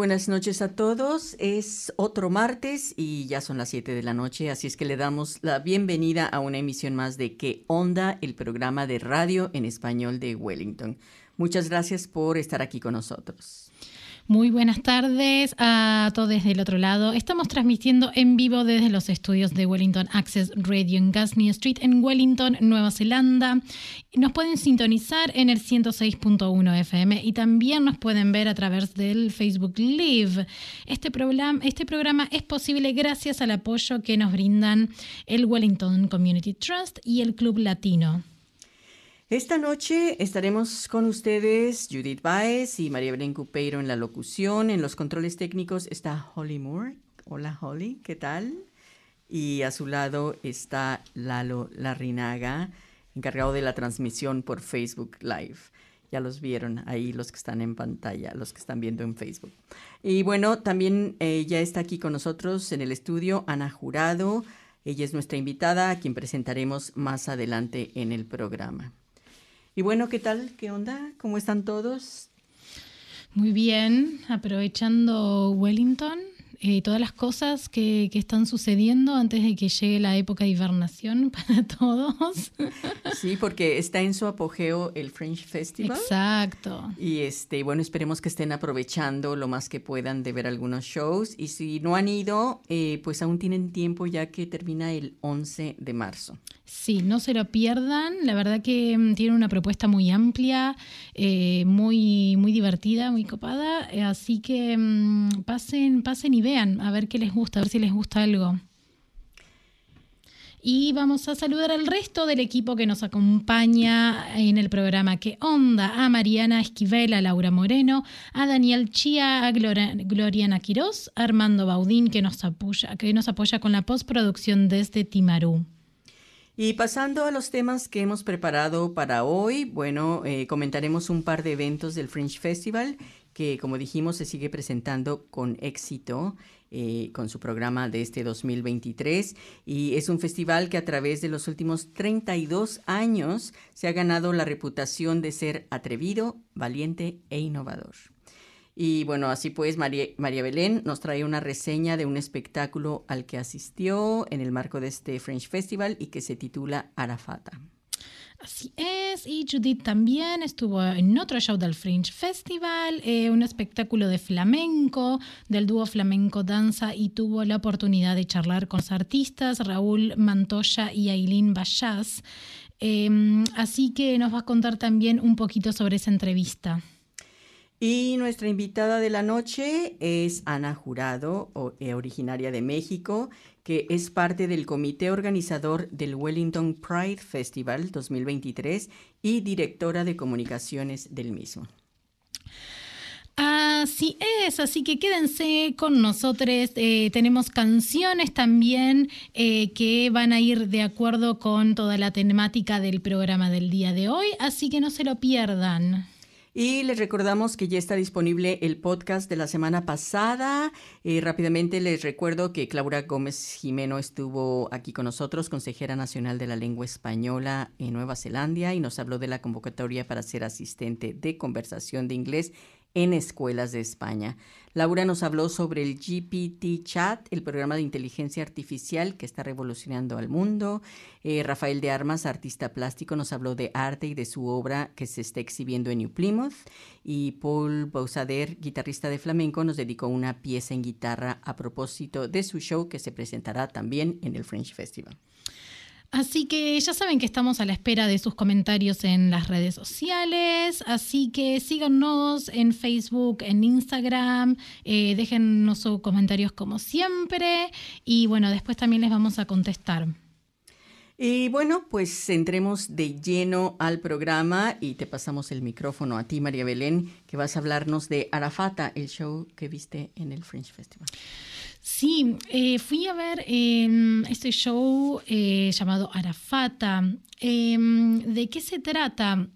Buenas noches a todos. Es otro martes y ya son las 7 de la noche, así es que le damos la bienvenida a una emisión más de ¿Qué onda? El programa de radio en español de Wellington. Muchas gracias por estar aquí con nosotros. Muy buenas tardes a todos del otro lado. Estamos transmitiendo en vivo desde los estudios de Wellington Access Radio en Gasney Street en Wellington, Nueva Zelanda. Nos pueden sintonizar en el 106.1 FM y también nos pueden ver a través del Facebook Live. Este este programa es posible gracias al apoyo que nos brindan el Wellington Community Trust y el Club Latino. Esta noche estaremos con ustedes Judith Baez y María Belén Cupeiro en la locución. En los controles técnicos está Holly Moore. Hola Holly, ¿qué tal? Y a su lado está Lalo Larrinaga, encargado de la transmisión por Facebook Live. Ya los vieron ahí los que están en pantalla, los que están viendo en Facebook. Y bueno, también eh, ya está aquí con nosotros en el estudio Ana Jurado. Ella es nuestra invitada, a quien presentaremos más adelante en el programa. Y bueno, ¿qué tal? ¿Qué onda? ¿Cómo están todos? Muy bien, aprovechando Wellington, eh, todas las cosas que, que, están sucediendo antes de que llegue la época de hibernación para todos. Sí, porque está en su apogeo el French Festival. Exacto. Y este, bueno, esperemos que estén aprovechando lo más que puedan de ver algunos shows. Y si no han ido, eh, pues aún tienen tiempo ya que termina el 11 de marzo. Sí, no se lo pierdan. La verdad que mm, tiene una propuesta muy amplia, eh, muy, muy divertida, muy copada. Eh, así que mmm, pasen, pasen y vean a ver qué les gusta, a ver si les gusta algo. Y vamos a saludar al resto del equipo que nos acompaña en el programa ¿Qué onda? A Mariana Esquivel, a Laura Moreno, a Daniel Chía, a Gloriana Quirós, a Armando Baudín que nos apoya, que nos apoya con la postproducción desde Timarú. Y pasando a los temas que hemos preparado para hoy, bueno, eh, comentaremos un par de eventos del Fringe Festival que, como dijimos, se sigue presentando con éxito eh, con su programa de este 2023 y es un festival que a través de los últimos 32 años se ha ganado la reputación de ser atrevido, valiente e innovador. Y bueno, así pues, María, Belén nos trae una reseña de un espectáculo al que asistió en el marco de este French Festival y que se titula Arafata. Así es, y Judith también estuvo en otro show del Fringe Festival, eh, un espectáculo de flamenco, del dúo Flamenco Danza, y tuvo la oportunidad de charlar con los artistas Raúl Mantoya y Aileen Bayaz. Eh, así que nos va a contar también un poquito sobre esa entrevista. Y nuestra invitada de la noche es Ana Jurado, originaria de México, que es parte del comité organizador del Wellington Pride Festival 2023 y directora de comunicaciones del mismo. Así es, así que quédense con nosotros. Eh, tenemos canciones también eh, que van a ir de acuerdo con toda la temática del programa del día de hoy, así que no se lo pierdan. Y les recordamos que ya está disponible el podcast de la semana pasada. Eh, rápidamente les recuerdo que Claudia Gómez Jimeno estuvo aquí con nosotros, consejera nacional de la lengua española en Nueva Zelanda, y nos habló de la convocatoria para ser asistente de conversación de inglés en escuelas de España. Laura nos habló sobre el GPT Chat, el programa de inteligencia artificial que está revolucionando al mundo. Eh, Rafael de Armas, artista plástico, nos habló de arte y de su obra que se está exhibiendo en New Plymouth. Y Paul Bausader, guitarrista de flamenco, nos dedicó una pieza en guitarra a propósito de su show que se presentará también en el French Festival. Así que ya saben que estamos a la espera de sus comentarios en las redes sociales, así que síganos en Facebook, en Instagram, eh, déjennos sus comentarios como siempre y bueno, después también les vamos a contestar. Y bueno, pues entremos de lleno al programa y te pasamos el micrófono a ti, María Belén, que vas a hablarnos de Arafata, el show que viste en el Fringe Festival. Sí, eh, fui a ver em, este show eh, llamado Arafata. Em, ¿De qué se trata?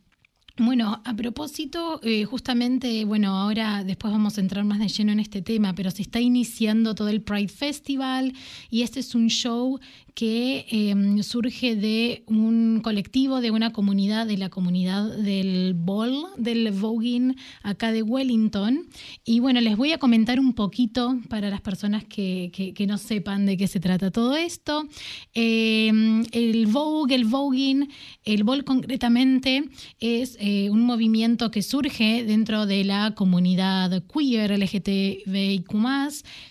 Bueno, a propósito, eh, justamente, bueno, ahora después vamos a entrar más de lleno en este tema, pero se está iniciando todo el Pride Festival y este es un show que em, surge de un colectivo, de una comunidad, de la comunidad del Ball, del voguing acá de Wellington. Y bueno, les voy a comentar un poquito para las personas que, que, no sepan de qué se trata todo esto. Em, el Vogue, el voguing, el Ball concretamente es eh, un movimiento que surge dentro de la comunidad queer LGTBIQ+,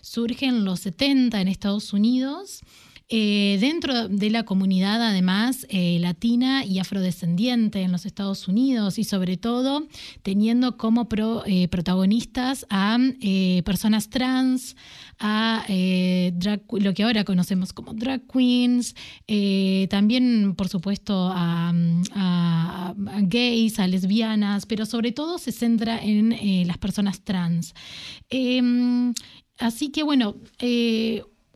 surge en los 70 en Estados Unidos. Eh, dentro de la comunidad, además, eh, latina y afrodescendiente en los Estados Unidos y sobre todo teniendo como eh, protagonistas a personas trans, a lo que ahora conocemos como drag queens, también, por supuesto, a, gays, a lesbianas, pero sobre todo se centra en las personas trans. Em, así que, bueno,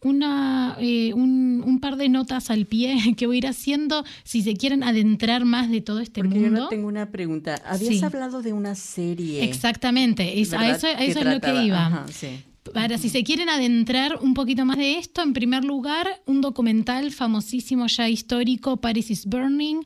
una, eh, un, par de notas al pie que voy a ir haciendo si se quieren adentrar más de todo este Porque mundo. Yo tengo una pregunta. Habías hablado de una serie. Exactamente, a eso, es lo que iba. Para si se quieren adentrar un poquito más de esto, en primer lugar, un documental famosísimo ya histórico, Paris is Burning,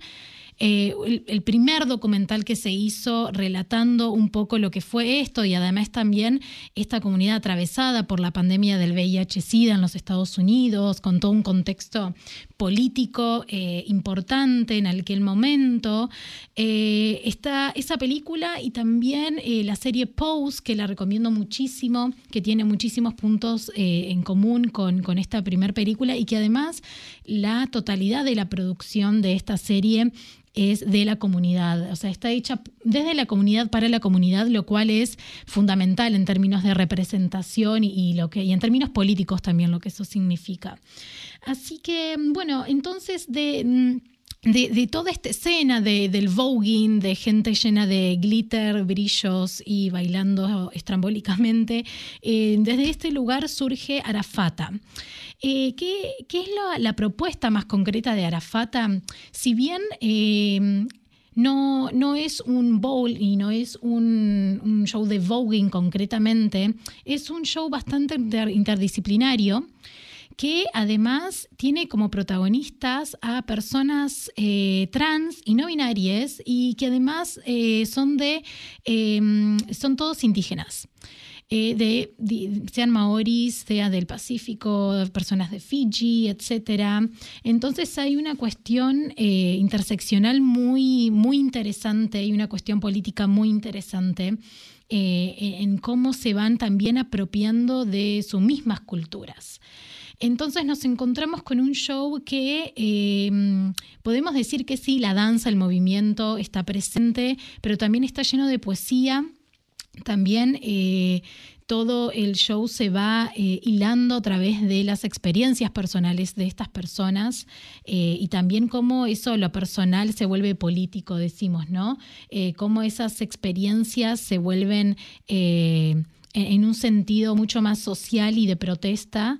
eh, el, primer documental que se hizo relatando un poco lo que fue esto y además también esta comunidad atravesada por la pandemia del VIH-Sida en los Estados Unidos, con todo un contexto político eh, importante en aquel momento. Eh, está esa película y también la serie Pose, que la recomiendo muchísimo, que tiene muchísimos puntos en común con, con esta primera película y que además la totalidad de la producción de esta serie es de la comunidad, o sea, está hecha desde la comunidad para la comunidad, lo cual es fundamental en términos de representación y, lo que, y en términos políticos también lo que eso significa. Así que, bueno, entonces de... De, toda esta escena de, del voguing, de gente llena de glitter, brillos y bailando estrambólicamente, eh, desde este lugar surge Arafata. Eh, ¿qué, es la, propuesta más concreta de Arafata? Si bien em, no, no, es un bowl y no es un, show de voguing concretamente, es un show bastante interdisciplinario que además tiene como protagonistas a personas eh, trans y no binarias y que además eh, son de em, son todos indígenas. Eh, de, sean maoris, sea del Pacífico, personas de Fiji, etc. Entonces hay una cuestión interseccional muy, muy interesante y una cuestión política muy interesante en cómo se van también apropiando de sus mismas culturas. Entonces nos encontramos con un show que podemos decir que sí, la danza, el movimiento está presente, pero también está lleno de poesía también eh, todo el show se va eh, hilando a través de las experiencias personales de estas personas eh, y también cómo eso, lo personal, se vuelve político, decimos, ¿no? cómo esas experiencias se vuelven en un sentido mucho más social y de protesta.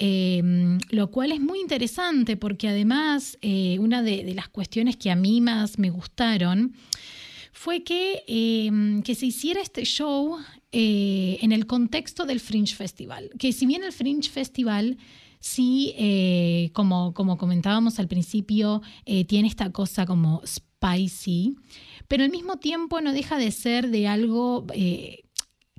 Lo cual es muy interesante porque además una de, las cuestiones que a mí más me gustaron fue que, em, que se hiciera este show eh, en el contexto del Fringe Festival. Que si bien el Fringe Festival sí, eh, como, como comentábamos al principio, eh, tiene esta cosa como spicy, pero al mismo tiempo no deja de ser de algo...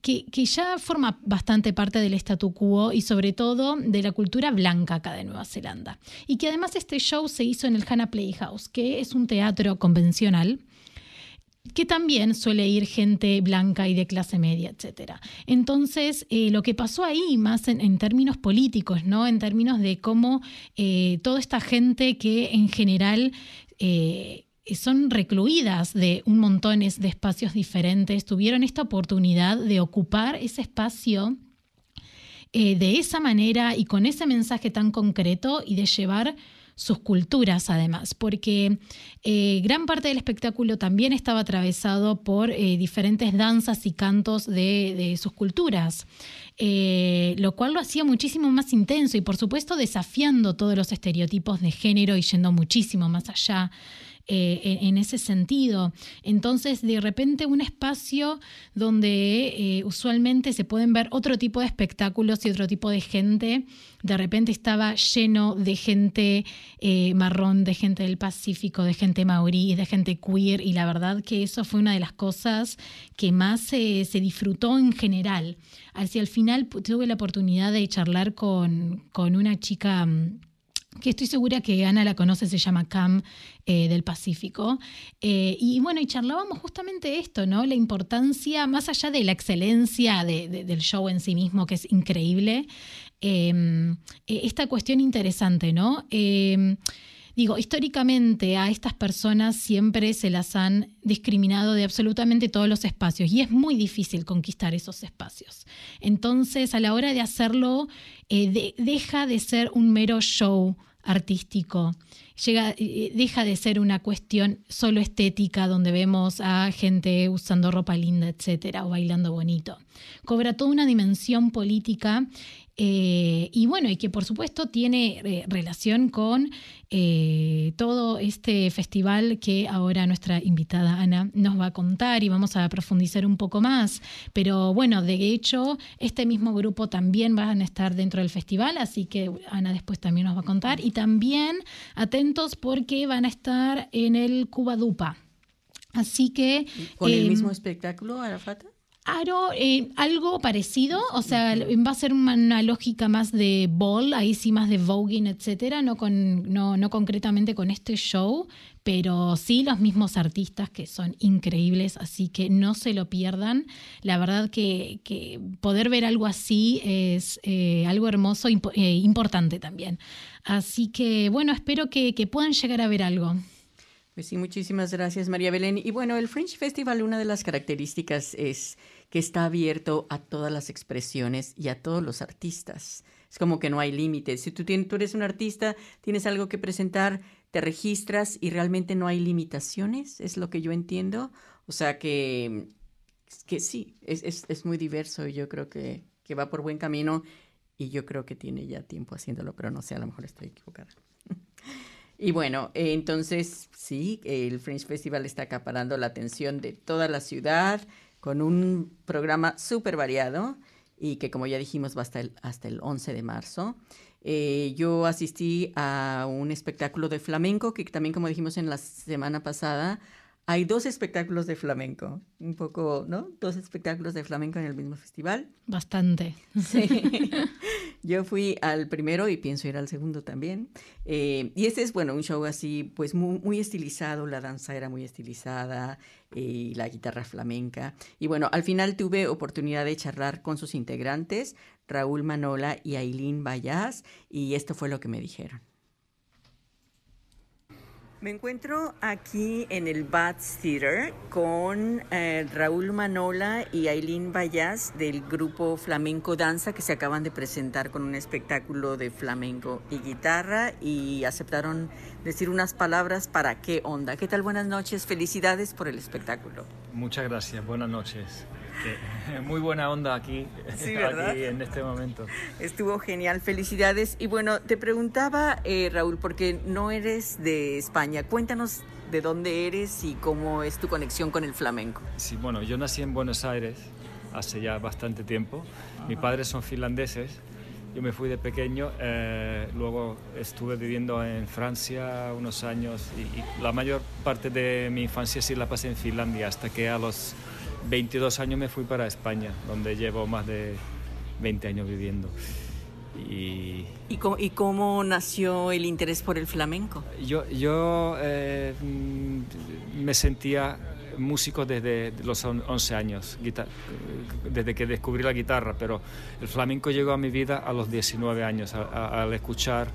Que, ya forma bastante parte del statu quo y sobre todo de la cultura blanca acá de Nueva Zelanda. Y que además este show se hizo en el Hannah Playhouse, que es un teatro convencional que también suele ir gente blanca y de clase media, etc. Entonces, eh, lo que pasó ahí, más en, términos políticos, ¿no? En términos de cómo eh, toda esta gente que en general eh, son recluidas de un montón de espacios diferentes, tuvieron esta oportunidad de ocupar ese espacio de esa manera y con ese mensaje tan concreto y de llevar sus culturas además, porque eh, gran parte del espectáculo también estaba atravesado por eh, diferentes danzas y cantos de, sus culturas, eh, lo cual lo hacía muchísimo más intenso y por supuesto desafiando todos los estereotipos de género y yendo muchísimo más allá. Eh, en, ese sentido. Entonces, de repente, un espacio donde eh, usualmente se pueden ver otro tipo de espectáculos y otro tipo de gente, de repente estaba lleno de gente eh, marrón, de gente del Pacífico, de gente maorí, de gente queer, y la verdad que eso fue una de las cosas que más se disfrutó en general. Hacia el final tuve la oportunidad de charlar con, con una chica mm, que estoy segura que Ana la conoce, se llama Cam eh, del Pacífico. Eh, y bueno, y charlábamos justamente esto, ¿no? La importancia, más allá de la excelencia del show en sí mismo, que es increíble, eh, esta cuestión interesante, ¿no? Digo, históricamente a estas personas siempre se las han discriminado de absolutamente todos los espacios y es muy difícil conquistar esos espacios. Entonces, a la hora de hacerlo, eh, deja de ser un mero show artístico. Llega, eh, deja de ser una cuestión solo estética donde vemos a gente usando ropa linda, etcétera, o bailando bonito. Cobra toda una dimensión política eh, y bueno, y que por supuesto tiene eh, relación con eh, todo este festival que ahora nuestra invitada Ana nos va a contar y vamos a profundizar un poco más. Pero bueno, de hecho, este mismo grupo también van a estar dentro del festival, así que Ana después también nos va a contar. Y también atentos porque van a estar en el Cuba Dupa. Así que... ¿Con el mismo espectáculo, Arafata? Aro, eh, algo parecido, o sea, va a ser una, lógica más de ball, ahí sí más de voguing, etcétera, no, con, no, no concretamente con este show, pero sí los mismos artistas que son increíbles, así que no se lo pierdan. La verdad que, poder ver algo así es eh, algo hermoso e importante también. Así que bueno, espero que, que puedan llegar a ver algo. Pues sí, muchísimas gracias María Belén. Y bueno, el Fringe Festival, una de las características es que está abierto a todas las expresiones y a todos los artistas. Es como que no hay límites. Si tú, tienes, tú eres un artista, tienes algo que presentar, te registras y realmente no hay limitaciones, es lo que yo entiendo. O sea que, que sí, es, es, es muy diverso y yo creo que, que va por buen camino y yo creo que tiene ya tiempo haciéndolo, pero no sé, a lo mejor estoy equivocada. Y bueno, eh, entonces sí, el Fringe Festival está acaparando la atención de toda la ciudad con un programa súper variado y que como ya dijimos va hasta el, hasta el 11 de marzo. Eh, yo asistí a un espectáculo de flamenco que también como dijimos en la semana pasada, hay dos espectáculos de flamenco, un poco, ¿no? Dos espectáculos de flamenco en el mismo festival. Bastante. Sí. Yo fui al primero y pienso ir al segundo también. Eh, y este es, bueno, un show así, pues muy, estilizado, la danza era muy estilizada y la guitarra flamenca. Y bueno, al final tuve oportunidad de charlar con sus integrantes, Raúl Manola y Aileen Bayas, y esto fue lo que me dijeron. Me encuentro aquí en el Bats Theater con eh, Raúl Manola y Aileen Bayas del grupo Flamenco Danza que se acaban de presentar con un espectáculo de flamenco y guitarra y aceptaron decir unas palabras para qué onda. ¿Qué tal? Buenas noches, felicidades por el espectáculo. Muchas gracias, buenas noches. muy buena onda aquí, aquí, en este momento. Estuvo genial, felicidades. Y bueno, te preguntaba, eh, Raúl, porque no eres de España, cuéntanos de dónde eres y cómo es tu conexión con el flamenco. Sí, bueno, yo nací en Buenos Aires hace ya bastante tiempo. Mis padres son finlandeses. Yo me fui de pequeño, eh, luego estuve viviendo en Francia unos años y la mayor parte de mi infancia sí la pasé en Finlandia hasta que a los 22 años me fui para España, donde llevo más de 20 años viviendo. Y, ¿Y, cómo, nació el interés por el flamenco? Yo, yo eh, me sentía músico desde los 11 años, desde que descubrí la guitarra, pero el flamenco llegó a mi vida a los 19 años, al escuchar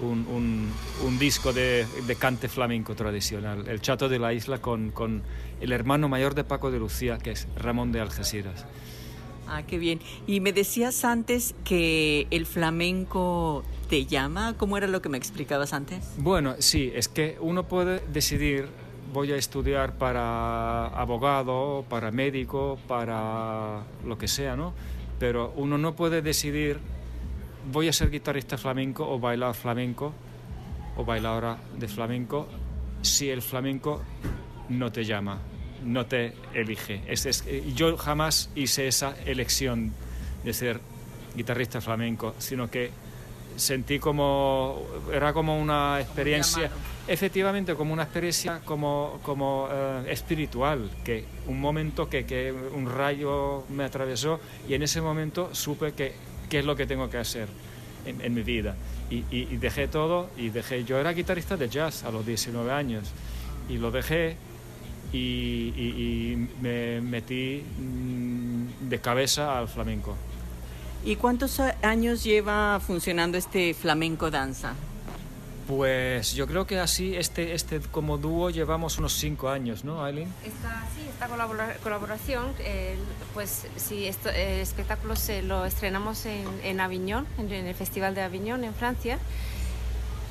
un, un, disco de, de, cante flamenco tradicional, El Chato de la Isla, con, con, el hermano mayor de Paco de Lucía, que es Ramón de Algeciras. Ah, qué bien. Y me decías antes que el flamenco te llama? ¿Cómo era lo que me explicabas antes? Bueno, sí, es que uno puede decidir, voy a estudiar para abogado, para médico, para lo que sea, ¿no? Pero uno no puede decidir, voy a ser guitarrista flamenco o bailar flamenco o bailadora de flamenco si el flamenco no te llama, no te elige. Es, yo jamás hice esa elección de ser guitarrista flamenco, sino que sentí como era como una experiencia efectivamente como una experiencia como como eh, espiritual que un momento que, que, un rayo me atravesó y en ese momento supe que qué es lo que tengo que hacer en, en mi vida y, dejé todo y dejé yo era guitarrista de jazz a los 19 años y lo dejé y, y me metí mm, de cabeza al flamenco ¿Y cuántos años lleva funcionando este flamenco danza? Pues yo creo que así, este, este como dúo llevamos unos cinco años, ¿no, Aileen? Esta, sí, esta colaboración, eh, pues sí, esto, el espectáculo se lo estrenamos en, en Aviñón, en, el Festival de Aviñón, en Francia,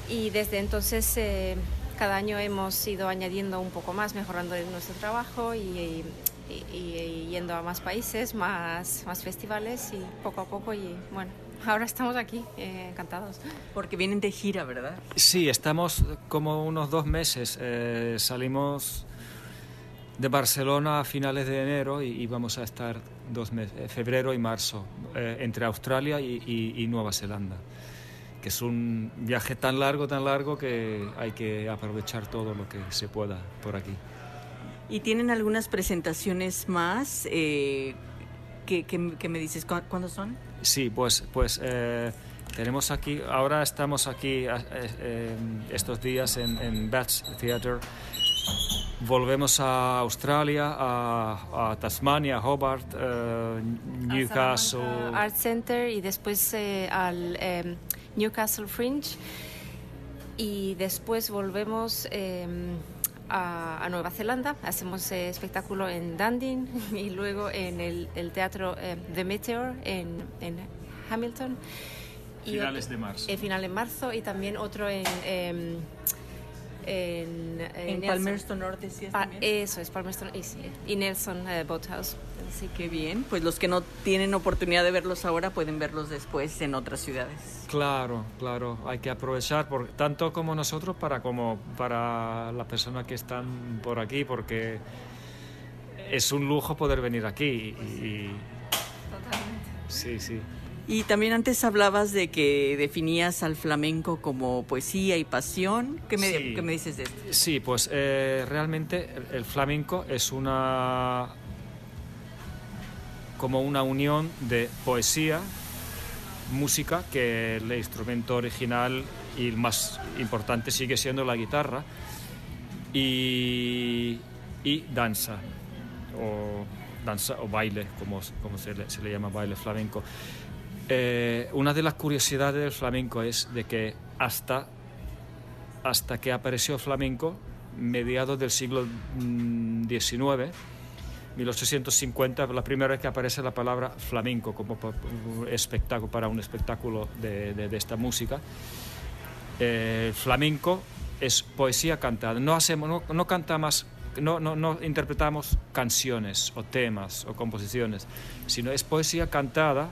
y desde entonces eh, cada año hemos ido añadiendo un poco más, mejorando nuestro trabajo y y, y, yendo a más países, más, más festivales y poco a poco y bueno, ahora estamos aquí, eh, encantados. Porque vienen de gira, ¿verdad? Sí, estamos como unos dos meses, eh, salimos de Barcelona a finales de enero y, y vamos a estar dos meses, eh, febrero y marzo, eh, entre Australia y, y, Nueva Zelanda que es un viaje tan largo, tan largo que hay que aprovechar todo lo que se pueda por aquí. ¿Y tienen algunas presentaciones más? Eh, ¿qué, qué, qué, me dices? ¿Cuándo son? Sí, pues, pues eh, tenemos aquí, ahora estamos aquí eh, eh, estos días en, en Bats Theatre. Volvemos a Australia, a, a Tasmania, Hobart, Newcastle. Art Center y después al Newcastle Fringe. Y después volvemos a, a, Nueva Zelanda, hacemos eh, espectáculo en Dundee y luego en el, el teatro eh, The Meteor en, en Hamilton. Y finales de marzo. Eh, final en marzo y también otro en... Eh, en, en, en Palmerston Norte, sí pa Eso es, Palmerston y, sí, y Nelson uh, Boathouse. Sí, qué bien. Pues los que no tienen oportunidad de verlos ahora pueden verlos después en otras ciudades. Claro, claro. Hay que aprovechar, por, tanto como nosotros, para, como para las personas que están por aquí, porque es un lujo poder venir aquí. Y, y... Totalmente. Sí, sí. Y también antes hablabas de que definías al flamenco como poesía y pasión. ¿Qué me, sí. ¿qué me dices de esto? Sí, pues eh, realmente el, el, flamenco es una como una unión de poesía, música, que el instrumento original y el más importante sigue siendo la guitarra, y, y danza, o danza o baile, como, como se, le, se le llama baile flamenco. Eh, una de las curiosidades del flamenco es de que hasta, hasta que apareció el flamenco, mediados del siglo XIX, 1850, la primera vez que aparece la palabra flamenco como espectáculo, para un espectáculo de, de, esta música, eh, flamenco es poesía cantada. No, hacemos, no, no cantamos no, no, no, interpretamos canciones o temas o composiciones, sino es poesía cantada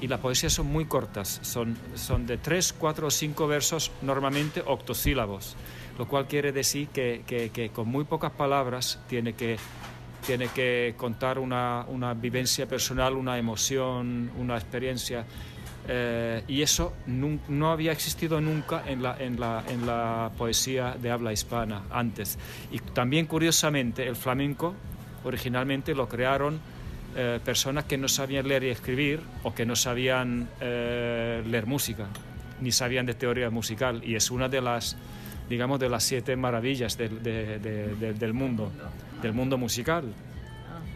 y las poesías son muy cortas, son, son de tres, cuatro o cinco versos, normalmente octosílabos, lo cual quiere decir que, que, con muy pocas palabras tiene que, tiene que contar una, una vivencia personal, una emoción, una experiencia. Eh, y eso no, no, había existido nunca en la, en, la, en la poesía de habla hispana antes. Y también, curiosamente, el flamenco originalmente lo crearon eh, personas que no sabían leer y escribir o que no sabían eh, leer música, ni sabían de teoría musical. Y es una de las, digamos, de las siete maravillas del, de, de, de, del mundo, del mundo musical.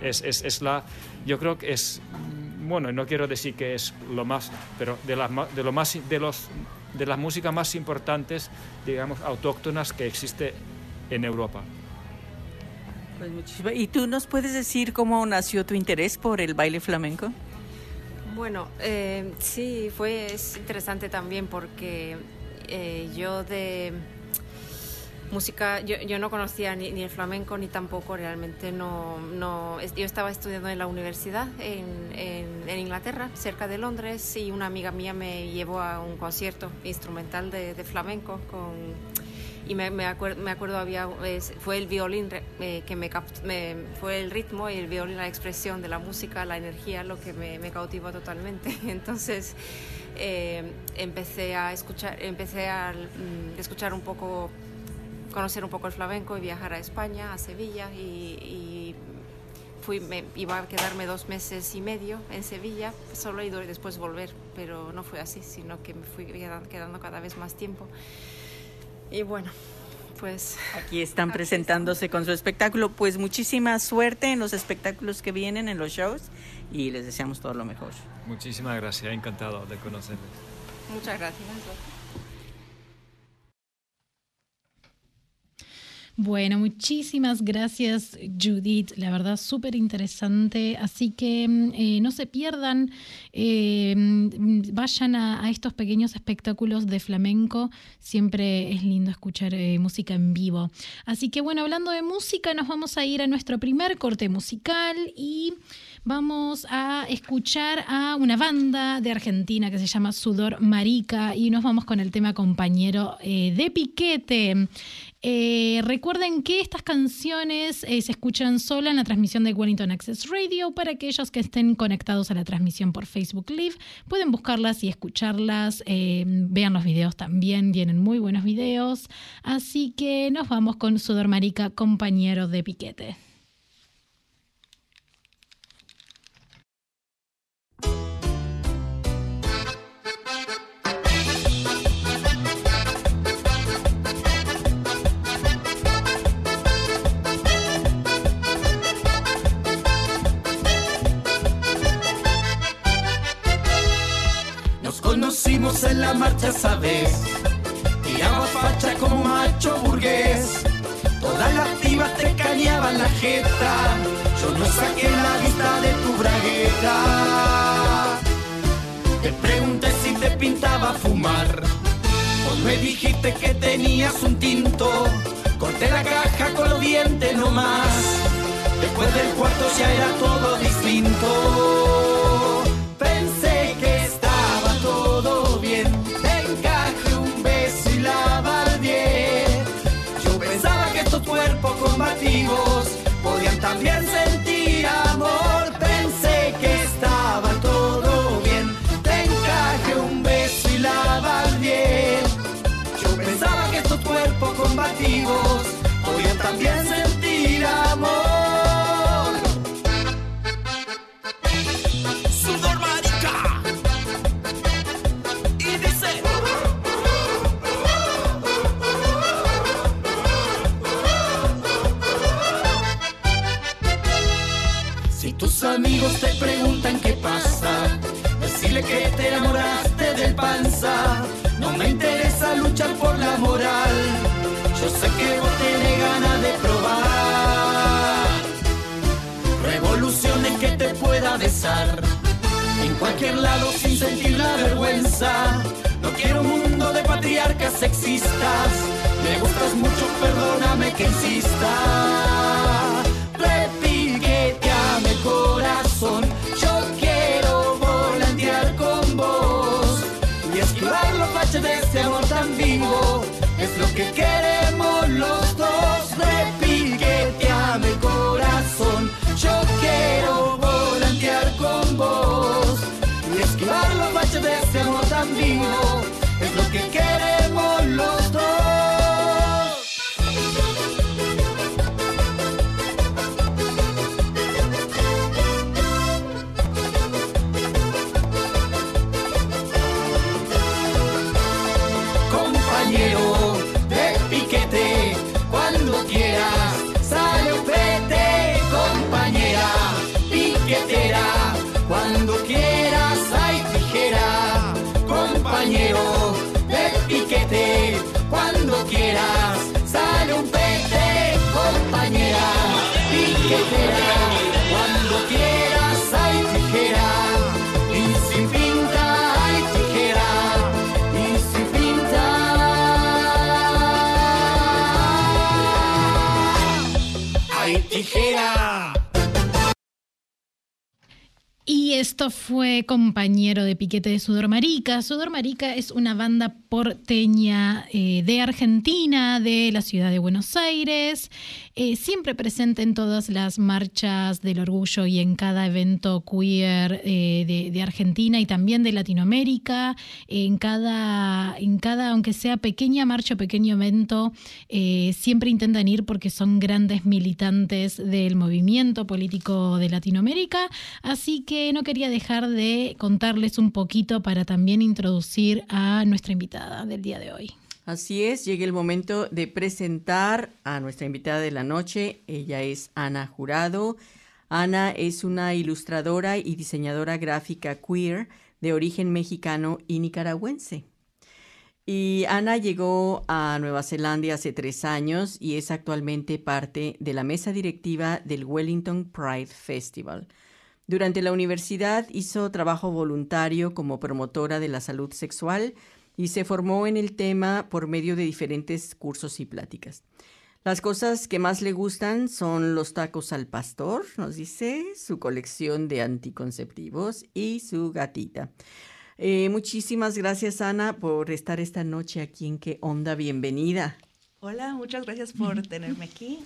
Es, es, es, la, yo creo que es, bueno, no quiero decir que es lo más, pero de, las, de, lo más, de, los, de las músicas más importantes, digamos, autóctonas que existe en Europa. Pues ¿Y tú nos puedes decir cómo nació tu interés por el baile flamenco? Bueno, eh, sí, fue interesante también porque eh, yo de música, yo, yo no conocía ni, el flamenco ni tampoco realmente, no, no, yo estaba estudiando en la universidad en, en, Inglaterra, cerca de Londres, y una amiga mía me llevó a un concierto instrumental de, de flamenco con y me, me, acuerdo, me acuerdo había fue el violín eh, que me, me, fue el ritmo y el violín la expresión de la música la energía lo que me, me cautivó totalmente. Entonces eh, empecé a escuchar empecé a mm, escuchar un poco conocer un poco el flamenco y viajar a España a Sevilla y, fui me iba a quedarme dos meses y medio en Sevilla solo y después volver pero no fue así sino que me fui quedando cada vez más tiempo y bueno, pues... Aquí están presentándose con su espectáculo. Pues muchísima suerte en los espectáculos que vienen, en los shows, y les deseamos todo lo mejor. Muchísimas gracias, encantado de conocerles. Muchas gracias. Bueno, muchísimas gracias Judith, la verdad súper interesante, así que mm, eh, no se pierdan, eh, vayan a, estos pequeños espectáculos de flamenco, siempre es lindo escuchar eh, música en vivo. Así que bueno, hablando de música, nos vamos a ir a nuestro primer corte musical y vamos a escuchar a una banda de Argentina que se llama Sudor Marica y nos vamos con el tema compañero de Piquete. Eh, recuerden que estas canciones eh, se escuchan sola en la transmisión de Wellington Access Radio. Para aquellos que estén conectados a la transmisión por Facebook Live, pueden buscarlas y escucharlas. Eh, vean los videos también, tienen muy buenos videos. Así que nos vamos con Sudor Marica, compañero de piquete. En la marcha, sabes. Tiraba facha como macho burgués. Todas las pibas te cañaban la jeta. Yo no saqué la vista de tu bragueta. Te pregunté si te pintaba fumar. Vos me dijiste que tenías un tinto. Corté la caja con los dientes nomás. Después del cuarto ya era todo distinto. motivo. Que te enamoraste del panza. No me interesa luchar por la moral, yo sé que vos tenés ganas de probar. Revoluciones que te pueda besar, en cualquier lado sin sentir la vergüenza. No quiero un mundo de patriarcas sexistas, me gustas mucho, perdóname que insista amor Y esto fue compañero de piquete de Sudor Marica. Sudor Marica es una banda porteña eh, de Argentina, de la ciudad de Buenos Aires eh, siempre presente en todas las marchas del orgullo y en cada evento queer eh, de, Argentina y también de Latinoamérica, en cada, en cada, aunque sea pequeña marcha o pequeño evento, siempre intentan ir porque son grandes militantes del movimiento político de Latinoamérica. Así que no quería dejar de contarles un poquito para también introducir a nuestra invitada del día de hoy. Así es, llega el momento de presentar a nuestra invitada de la noche. Ella es Ana Jurado. Ana es una ilustradora y diseñadora gráfica queer de origen mexicano y nicaragüense. Y Ana llegó a Nueva Zelanda hace tres años y es actualmente parte de la mesa directiva del Wellington Pride Festival. Durante la universidad hizo trabajo voluntario como promotora de la salud sexual y se formó en el tema por medio de diferentes cursos y pláticas. Las cosas que más le gustan son los tacos al pastor, nos dice, su colección de anticonceptivos y su gatita. Eh, muchísimas gracias, Ana, por estar esta noche aquí en Qué Onda. Bienvenida. Hola, muchas gracias por tenerme aquí.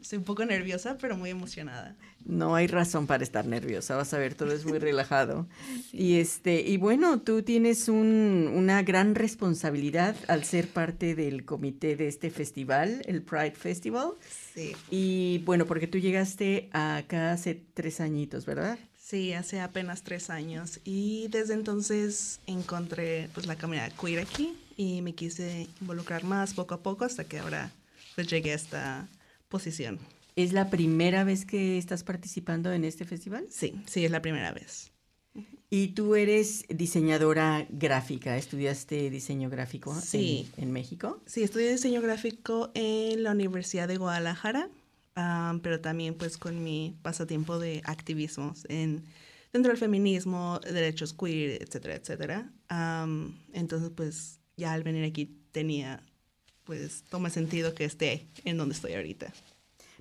estoy un poco nerviosa, pero muy emocionada. No hay razón para estar nerviosa, vas a ver, todo es muy relajado. Y este, y bueno, tú tienes una gran responsabilidad al ser parte del comité de este festival, el Pride Festival. Sí. Y bueno, porque tú llegaste acá hace tres añitos, ¿verdad? Sí, hace apenas tres años. Y desde entonces encontré pues la comunidad queer aquí y me quise involucrar más poco a poco hasta que ahora pues llegué a esta posición. ¿Es la primera vez que estás participando en este festival? Sí, sí, es la primera vez. Y tú eres diseñadora gráfica, ¿estudiaste diseño gráfico sí. en, México? Sí, estudié diseño gráfico en la Universidad de Guadalajara, pero también pues con mi pasatiempo de activismo en, dentro del feminismo, derechos queer, etcétera, etcétera. entonces pues ya al venir aquí tenía, pues toma sentido que esté en donde estoy ahorita.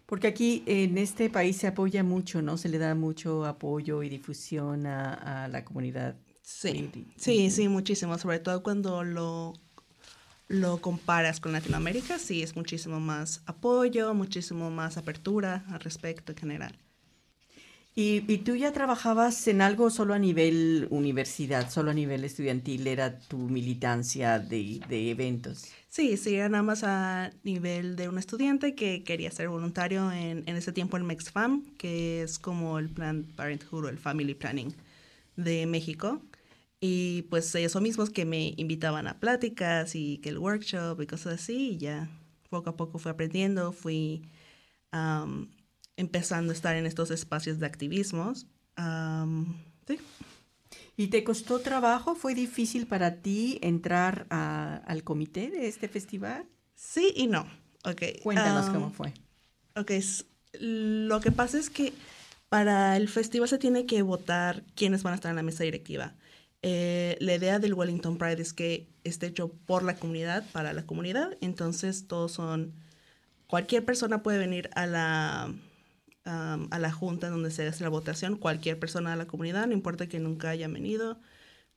Porque aquí en este país se apoya mucho, ¿no? Se le da mucho apoyo y difusión a, la comunidad. Sí, sí, sí, muchísimo. Sobre todo cuando lo, lo comparas con Latinoamérica, sí, es muchísimo más apoyo, muchísimo más apertura al respecto en general. ¿Y, tú ya trabajabas en algo solo a nivel universidad, solo a nivel estudiantil? ¿Era tu militancia de, eventos? Sí, sí, era nada más a nivel de un estudiante que quería ser voluntario en, en ese tiempo en MexFam, que es como el Planned Parenthood o el Family Planning de México. Y pues ellos mismos que me invitaban a pláticas y que el workshop y cosas así, y ya poco a poco fui aprendiendo, fui empezando a estar en estos espacios de activismos. sí. ¿Y te costó trabajo? ¿Fue difícil para ti entrar al comité de este festival? Sí y no. Okay. Cuéntanos cómo fue. Ok, lo que pasa es que para el festival se tiene que votar quiénes van a estar en la mesa directiva. Eh, la idea del Wellington Pride es que esté hecho por la comunidad, para la comunidad, entonces todos son, cualquier persona puede venir a la, a la junta donde se hace la votación, cualquier persona de la comunidad, no importa que nunca haya venido,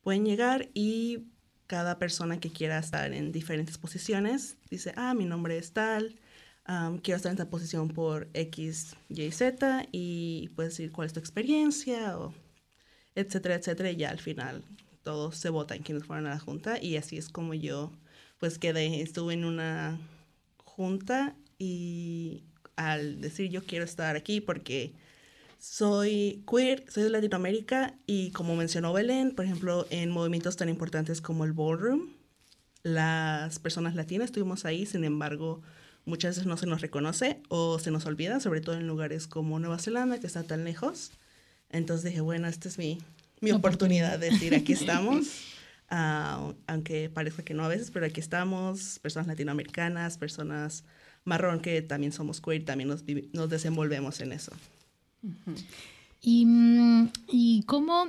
pueden llegar y cada persona que quiera estar en diferentes posiciones dice, ah, mi nombre es tal, quiero estar en esta posición por X, Y, Z y puedes decir cuál es tu experiencia o etcétera, etcétera, y ya al final todos se votan quienes fueron a la junta y así es como yo pues quedé, estuve en una junta y al decir yo quiero estar aquí porque soy queer, soy de Latinoamérica y como mencionó Belén, por ejemplo, en movimientos tan importantes como el ballroom, las personas latinas estuvimos ahí, sin embargo, muchas veces no se nos reconoce o se nos olvida, sobre todo en lugares como Nueva Zelanda, que está tan lejos. Entonces dije, bueno, esta es mi, mi oportunidad de decir, aquí estamos, ah, aunque parezca que no a veces, pero aquí estamos, personas latinoamericanas, personas marrón que también somos queer, también nos, nos desenvolvemos en eso. ¿Y, mm, ¿Y cómo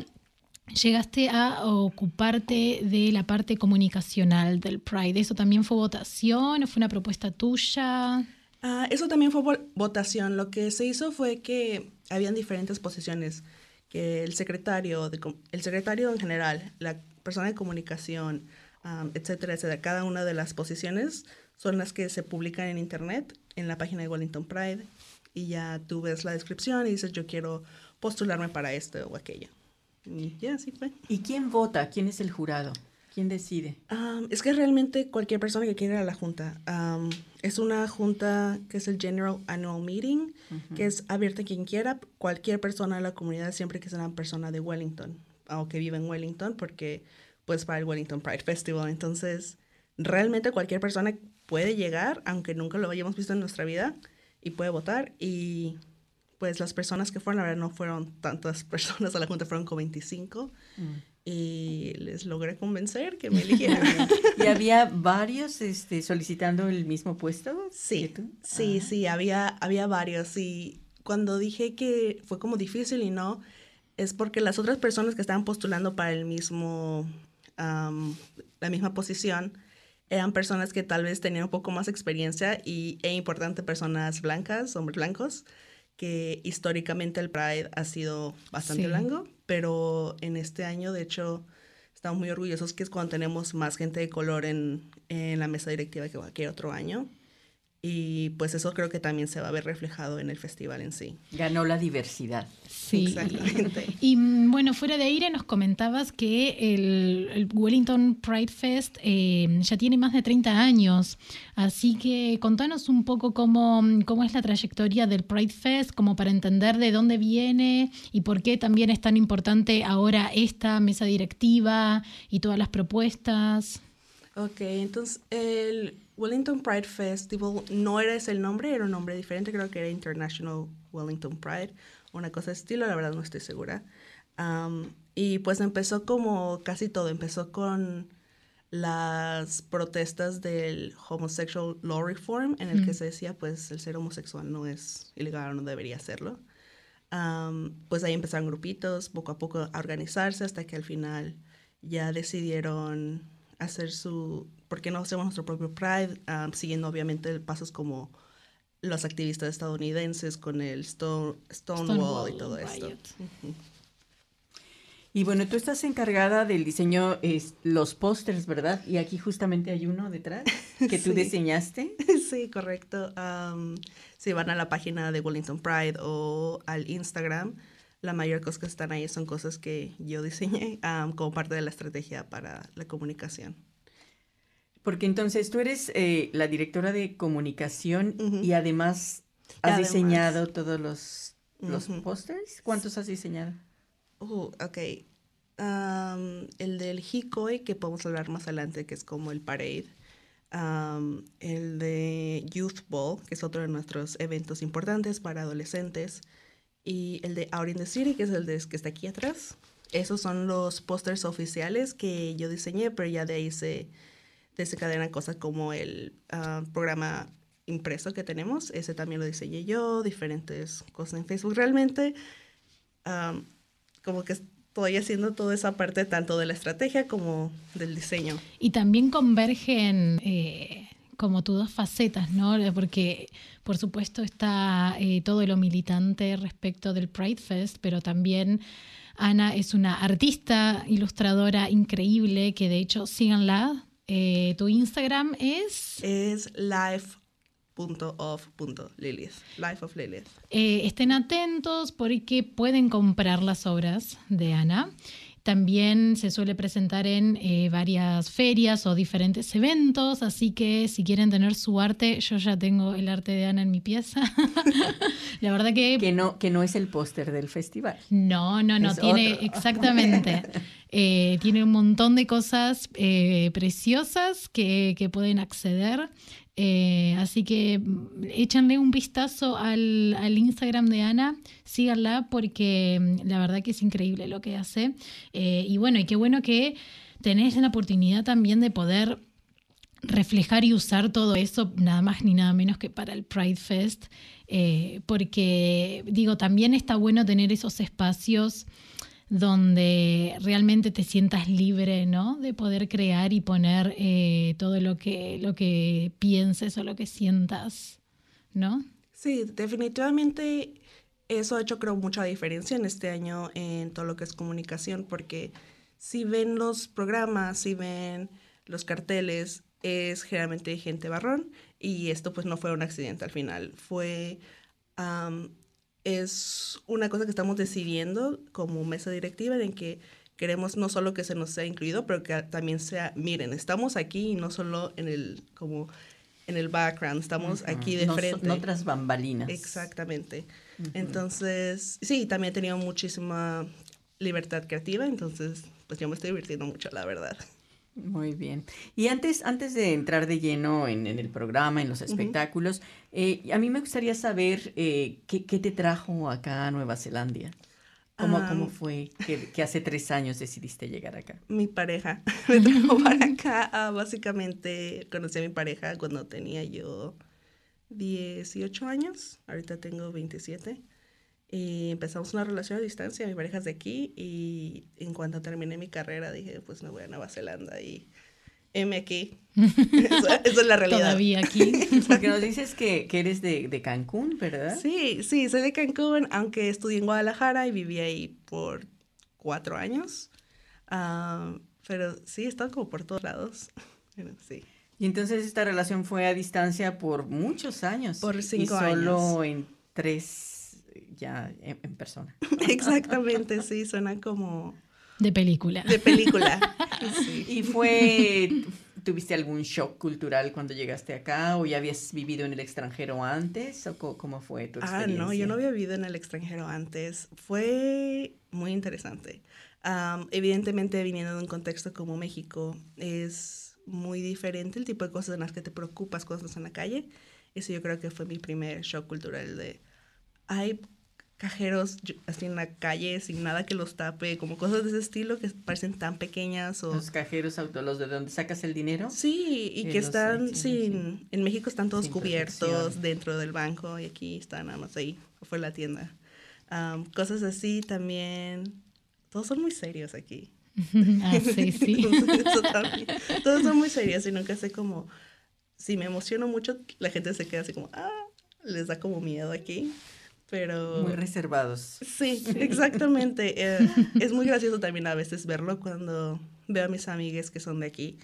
llegaste a ocuparte de la parte comunicacional del Pride? ¿Eso también fue votación o fue una propuesta tuya? Ah, eso también fue votación. Lo que se hizo fue que habían diferentes posiciones. que el secretario, de, el secretario en general, la persona de comunicación, etcétera, etcétera, cada una de las posiciones son las que se publican en internet, en la página de Wellington Pride, y ya tú ves la descripción y dices, yo quiero postularme para esto o aquello. Y ya, así fue. ¿Y quién vota? ¿Quién es el jurado? ¿Quién decide? es que realmente cualquier persona que quiera ir a la junta. es una junta que es el General Annual Meeting, que es abierta a quien quiera, cualquier persona de la comunidad, siempre que sea una persona de Wellington o que vive en Wellington, porque pues para el Wellington Pride Festival. Entonces, realmente cualquier persona puede llegar, aunque nunca lo hayamos visto en nuestra vida, y puede votar. Y pues las personas que fueron, la verdad no fueron tantas personas a la junta, fueron como 25 y les logré convencer que me eligieran. ¿Y había varios este, solicitando el mismo puesto? Sí, sí, ah. sí, había, había varios. Y cuando dije que fue como difícil y no, es porque las otras personas que estaban postulando para el mismo, la misma posición, eran personas que tal vez tenían un poco más experiencia y, e importante, personas blancas, hombres blancos que históricamente el Pride ha sido bastante blanco, pero en este año, de hecho, estamos muy orgullosos que es cuando tenemos más gente de color en, en la mesa directiva que cualquier otro año. Y pues eso creo que también se va a ver reflejado en el festival en sí. Ganó la diversidad. Sí. Exactamente. Y mm, bueno, fuera de aire nos comentabas que el, Wellington Pride Fest eh, ya tiene más de 30 años. Así que contanos un poco cómo, cómo es la trayectoria del Pride Fest, como para entender de dónde viene y por qué también es tan importante ahora esta mesa directiva y todas las propuestas. Ok, entonces el Wellington Pride Festival no era ese el nombre, era un nombre diferente, creo que era International Wellington Pride, una cosa de estilo, la verdad no estoy segura. y pues empezó como casi todo, empezó con las protestas del Homosexual Law Reform, en el que se decía pues el ser homosexual no es ilegal o no debería serlo. pues ahí empezaron grupitos, poco a poco a organizarse hasta que al final ya decidieron hacer su, ¿por qué no hacemos nuestro propio Pride? Ah, siguiendo obviamente pasos como los activistas estadounidenses con el Stone, Stonewall, y todo esto. Y bueno, tú estás encargada del diseño, es, los pósters, ¿verdad? Y aquí justamente hay uno detrás que tú diseñaste. Sí, correcto. si van a la página de Wellington Pride o al Instagram, la mayor cosa que están ahí son cosas que yo diseñé como parte de la estrategia para la comunicación. Porque entonces tú eres eh, la directora de comunicación y además has diseñado todos los, los pósters. ¿Cuántos has diseñado? Uh, ok. el del Hikoi, que podemos hablar más adelante, que es como el parade. el de Youth Ball, que es otro de nuestros eventos importantes para adolescentes y el de Out in the City, que es el de, que está aquí atrás. Esos son los pósters oficiales que yo diseñé, pero ya de ahí se desencadenan cosas como el ah, programa impreso que tenemos. Ese también lo diseñé yo, diferentes cosas en Facebook. Realmente, como que estoy haciendo toda esa parte tanto de la estrategia como del diseño. Y también convergen eh, como tus dos facetas, ¿no? Porque por supuesto está eh, todo lo militante respecto del Pride Fest, pero también Ana es una artista, ilustradora increíble, que de hecho síganla. Eh, tu Instagram es... Es life.of.lilith. Life of Lilith. Eh, estén atentos porque pueden comprar las obras de Ana. También se suele presentar en eh, varias ferias o diferentes eventos, así que si quieren tener su arte, yo ya tengo el arte de Ana en mi pieza. La verdad que... Que no, que no es el póster del festival. No, no, no, tiene exactamente. Eh, tiene un montón de cosas eh, preciosas que, que pueden acceder. Eh, así que mm, échanle un vistazo al, Instagram de Ana, síganla porque mm, la verdad que es increíble lo que hace. Eh, y bueno, y qué bueno que tenés la oportunidad también de poder reflejar y usar todo eso, nada más ni nada menos que para el Pride Fest, eh, porque digo, también está bueno tener esos espacios donde realmente te sientas libre, ¿no? De poder crear y poner eh, todo lo que, lo que pienses o lo que sientas, ¿no? Sí, definitivamente eso ha hecho creo mucha diferencia en este año en todo lo que es comunicación, porque si ven los programas, si ven los carteles, es generalmente gente barrón y esto pues no fue un accidente al final, fue... es una cosa que estamos decidiendo como mesa directiva en que queremos no solo que se nos sea incluido, pero que también sea, miren, estamos aquí y no solo en el, como en el background, estamos aquí de frente. No otras bambalinas. Exactamente. Entonces, sí, también he tenido muchísima libertad creativa, entonces, pues yo me estoy divirtiendo mucho, la verdad. Muy bien. Y antes, antes de entrar de lleno en, el programa, en los espectáculos, eh, a mí me gustaría saber eh, ¿qué, ¿qué, te trajo acá a Nueva Zelanda. ¿Cómo, cómo fue que, hace tres años decidiste llegar acá? Mi pareja me trajo para acá. Ah, básicamente conocí a mi pareja cuando tenía yo 18 años. Ahorita tengo 27. Y empezamos una relación a distancia. Mi pareja es de aquí. Y en cuanto terminé mi carrera, dije, pues me voy a Nueva Zelanda y M aquí. Esa, es la realidad. Todavía aquí. Porque nos dices que, que eres de, de, Cancún, ¿verdad? Sí, sí, soy de Cancún, aunque estudié en Guadalajara y viví ahí por cuatro años. Uh, pero sí, he estado como por todos lados. sí. Y entonces esta relación fue a distancia por muchos años. Por cinco y solo años. en tres ya en, en persona. Exactamente, sí, suena como de película. De película. ¿Y fue, tuviste algún shock cultural cuando llegaste acá o ya habías vivido en el extranjero antes o cómo fue tu experiencia? Ah, no, yo no había vivido en el extranjero antes. Fue muy interesante. evidentemente, viniendo de un contexto como México, es muy diferente el tipo de cosas en las que te preocupas cuando estás en la calle. Eso yo creo que fue mi primer shock cultural de, ay, cajeros así en la calle sin nada que los tape, como cosas de ese estilo que parecen tan pequeñas o... Los cajeros auto, los de donde sacas el dinero. Sí, y que están sin... En México están todos cubiertos dentro del banco y aquí están nada más ahí, fue la tienda. cosas así también... Todos son muy serios aquí. ah, sí, sí. Todos son muy serios y nunca sé como... Si me emociono mucho, la gente se queda así como, ah, les da como miedo aquí pero... Muy reservados. Sí, exactamente. Eh, es muy gracioso también a veces verlo cuando veo a mis amigas que son de aquí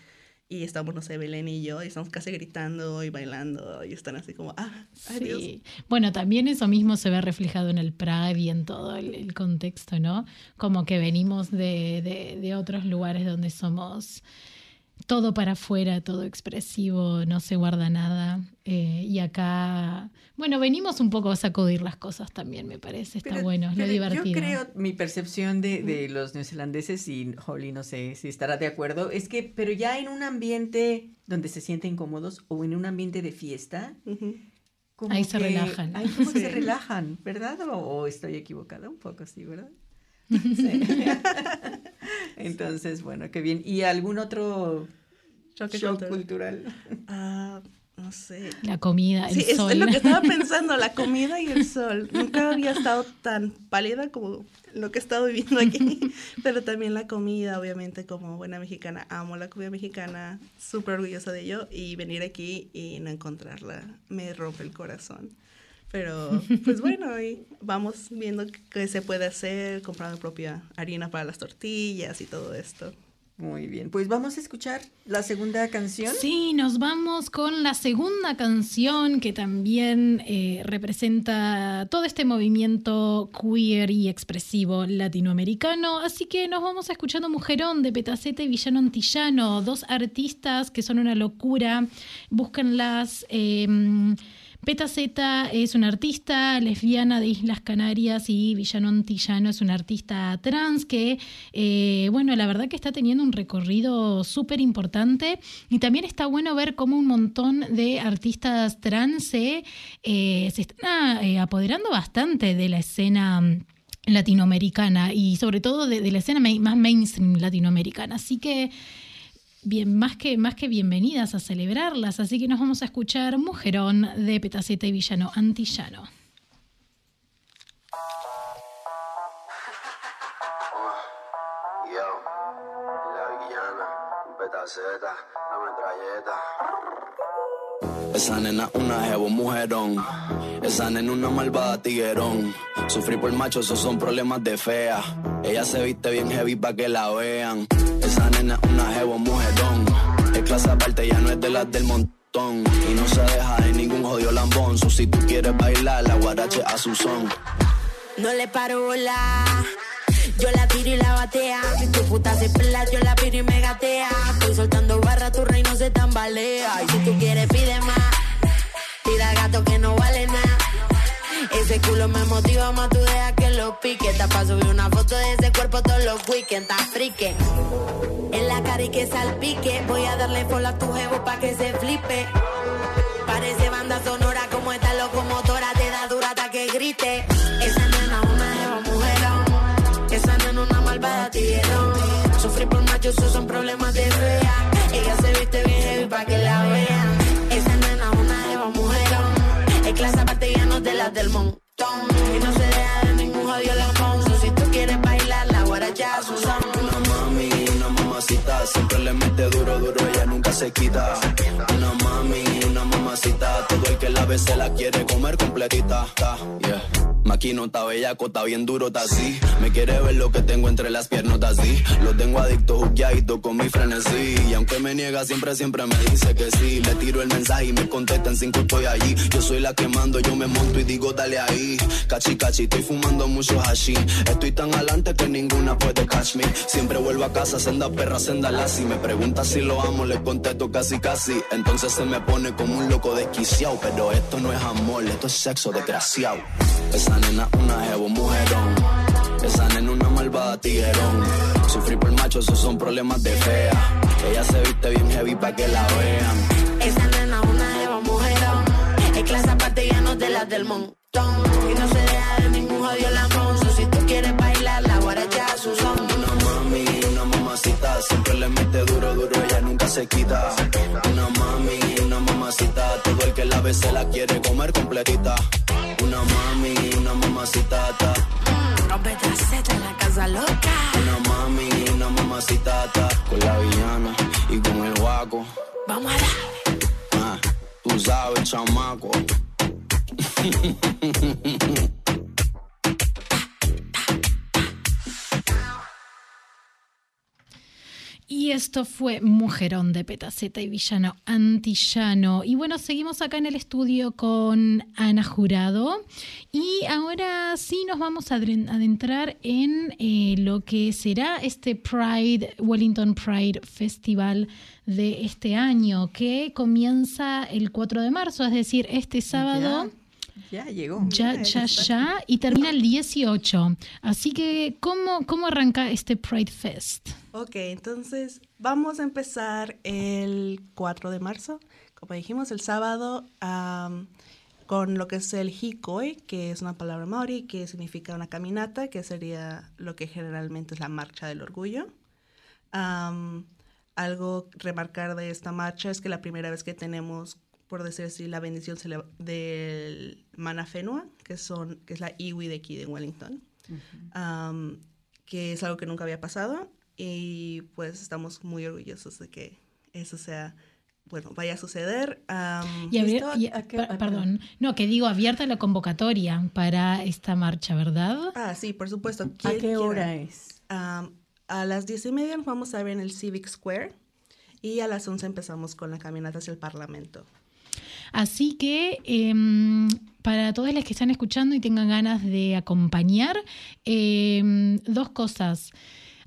y estamos, no sé, Belén y yo, y estamos casi gritando y bailando, y están así como, ah, adiós. Sí. Bueno, también eso mismo se ve reflejado en el Pride y en todo el, contexto, ¿no? Como que venimos de, de, de otros lugares donde somos todo para afuera, todo expresivo, no se guarda nada. Eh, y acá, bueno, venimos un poco a sacudir las cosas también, me parece. Está bueno, es lo divertido. Yo creo, mi percepción de, de los neozelandeses, y Holly no sé si estará de acuerdo, es que, pero ya en un ambiente donde se sienten cómodos o en un ambiente de fiesta, ahí se relajan. Ahí como se relajan, ¿verdad? O, o estoy equivocada un poco, sí, ¿verdad? Entonces, bueno, qué bien. ¿Y algún otro shock cultural? Ah, no sé. La comida, el sí, sol. Es, lo que estaba pensando, la comida y el sol. Nunca había estado tan pálida como lo que he estado viviendo aquí. Pero también la comida, obviamente, como buena mexicana, amo la comida mexicana, súper orgullosa de ello. Y venir aquí y no encontrarla me rompe el corazón. Pero, pues bueno, y vamos viendo qué se puede hacer, comprando propia harina para las tortillas y todo esto. Muy bien, pues vamos a escuchar la segunda canción. Sí, nos vamos con la segunda canción que también eh, representa todo este movimiento queer y expresivo latinoamericano. Así que nos vamos escuchando Mujerón de Petacete y Villano Antillano, dos artistas que son una locura. Búsquenlas. Eh, Peta Z es una artista lesbiana de Islas Canarias y Villano Antillano es una artista trans que, eh, bueno, la verdad que está teniendo un recorrido súper importante y también está bueno ver cómo un montón de artistas trans se, eh, están eh, apoderando bastante de la escena latinoamericana y sobre todo de, de la escena más mainstream latinoamericana. Así que bien, más que, más que bienvenidas a celebrarlas. Así que nos vamos a escuchar Mujerón de Petaceta y Villano Antillano. Petaceta, la metralleta. Esa nena una jevo mujerón. Esa nena una malvada tiguerón. Sufrir por macho, esos son problemas de fea. Ella se viste bien heavy pa' que la vean. Esa nena una jevo mujerón. Es clase aparte, ya no es de las del montón. Y no se deja de ningún jodido lambón. So, si tú quieres bailar, la guarache a su son. No le paro bola. Yo la tiro y la batea. Si tu puta se pela, yo la piro y me gatea. Estoy soltando barra, tu reino se tambalea. Y si tú quieres, pide más. Tira gato que no vale nada. Ese culo me motiva más, tú deja que lo pique. Te pa' subir una foto de ese cuerpo todos los weekends, está frique. En la cara y que salpique. Voy a darle follow a tu jevo pa' que se flipe. Parece banda sonora como esta locomotora. Te da dura hasta que grite. Esa nena una malvada tiguerón. Sufrir por machos, esos son problemas de fea. Ella se viste bien heavy pa' que la vean. Esa nena una jeva mujerón. Es clase aparte ya no de las del montón. Y no se deja de ningún jodido lamón. So, si tú quieres bailar, la guaracha a su son. Una mami, una mamacita, siempre le mete duro, duro, ella nunca se quita. Una mami, todo el que la ve se la quiere comer completita. Maquino está bellaco, está bien duro, está así. Me quiere ver lo que tengo entre las piernas, así. Lo tengo adicto, juqueadito con mi frenesí. Y aunque me niega, siempre, siempre me dice que sí. Le tiro el mensaje y me contesta en cinco, estoy allí. Yo soy la que mando, yo me monto y digo, dale ahí. Cachi, cachi, estoy fumando mucho hashi. Estoy tan adelante que ninguna puede catch me. Siempre vuelvo a casa, senda perra, senda lassi. Me pregunta si lo amo, le contesto casi, casi. Entonces se me pone como un loco desquiciado. Pero esto no es amor, esto es sexo desgraciado. Esa nena una jevo mujerón. Esa nena una malvada tiguerón. Sufrir por macho, esos son problemas de fea. Ella se viste bien heavy pa' que la vean. Esa nena una jeva mujerón. Es clase aparte ya no de las del montón. Y no se deja de ningún jodido lamón. So, si tú quieres bailar, la guaracha a su son. Una mami, una mamacita, siempre le mete duro, duro, ella nunca se quita. Una mami, mamacita, todo el que la ve se la quiere comer completita. Una mami, una mamacita, ta. Rompe traseta en la casa loca. una mami, una mamacita, ta. con la villana y con el guaco. Vamos a darle. Ah, tú sabes, chamaco. Y esto fue Mujerón de Petaceta y Villano Antillano. Y bueno, seguimos acá en el estudio con Ana Jurado. Y ahora sí nos vamos a adentrar en eh, lo que será este Pride, Wellington Pride Festival de este año, que comienza el 4 de marzo, es decir, este sábado. Ya, llegó. Ya, ya, ya, y termina el 18. Así que, ¿cómo, cómo arranca este Pride Fest? Ok, entonces vamos a empezar el 4 de marzo, como dijimos, el sábado, con lo que es el hikoi, que es una palabra maori que significa una caminata, que sería lo que generalmente es la marcha del orgullo. Am, algo remarcar de esta marcha es que la primera vez que tenemos, por decir así, la bendición del Manafenua, que, son, que es la iwi de aquí de Wellington, am, que es algo que nunca había pasado y pues estamos muy orgullosos de que eso sea, bueno, vaya a suceder. am, Y abri- y- ¿A qué- a- perdón, no, que digo abierta la convocatoria para esta marcha, ¿verdad? ah, sí, por supuesto. ¿A qué quiera. hora es? Am, a las diez y media nos vamos a ver en el Civic Square y a las 11 empezamos con la caminata hacia el Parlamento. Así que em, para todos los que están escuchando y tengan ganas de acompañar, em, dos cosas.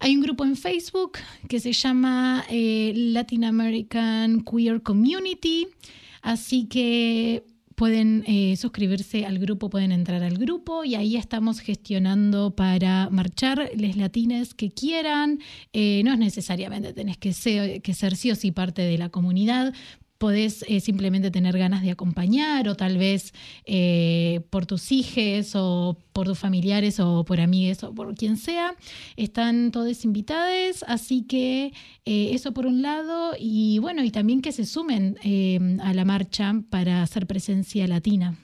Hay un grupo en Facebook que se llama eh, Latin American Queer Community, así que pueden eh, suscribirse al grupo, pueden entrar al grupo y ahí estamos gestionando para marchar les latines que quieran. Eh, no es necesariamente tenés que ser, que ser sí o sí parte de la comunidad, podés eh, simplemente tener ganas de acompañar o tal vez eh, por tus hijos o por tus familiares o por amigues o por quien sea. Están todos invitados, así que eh, eso por un lado y bueno, y también que se sumen a la marcha para hacer presencia latina.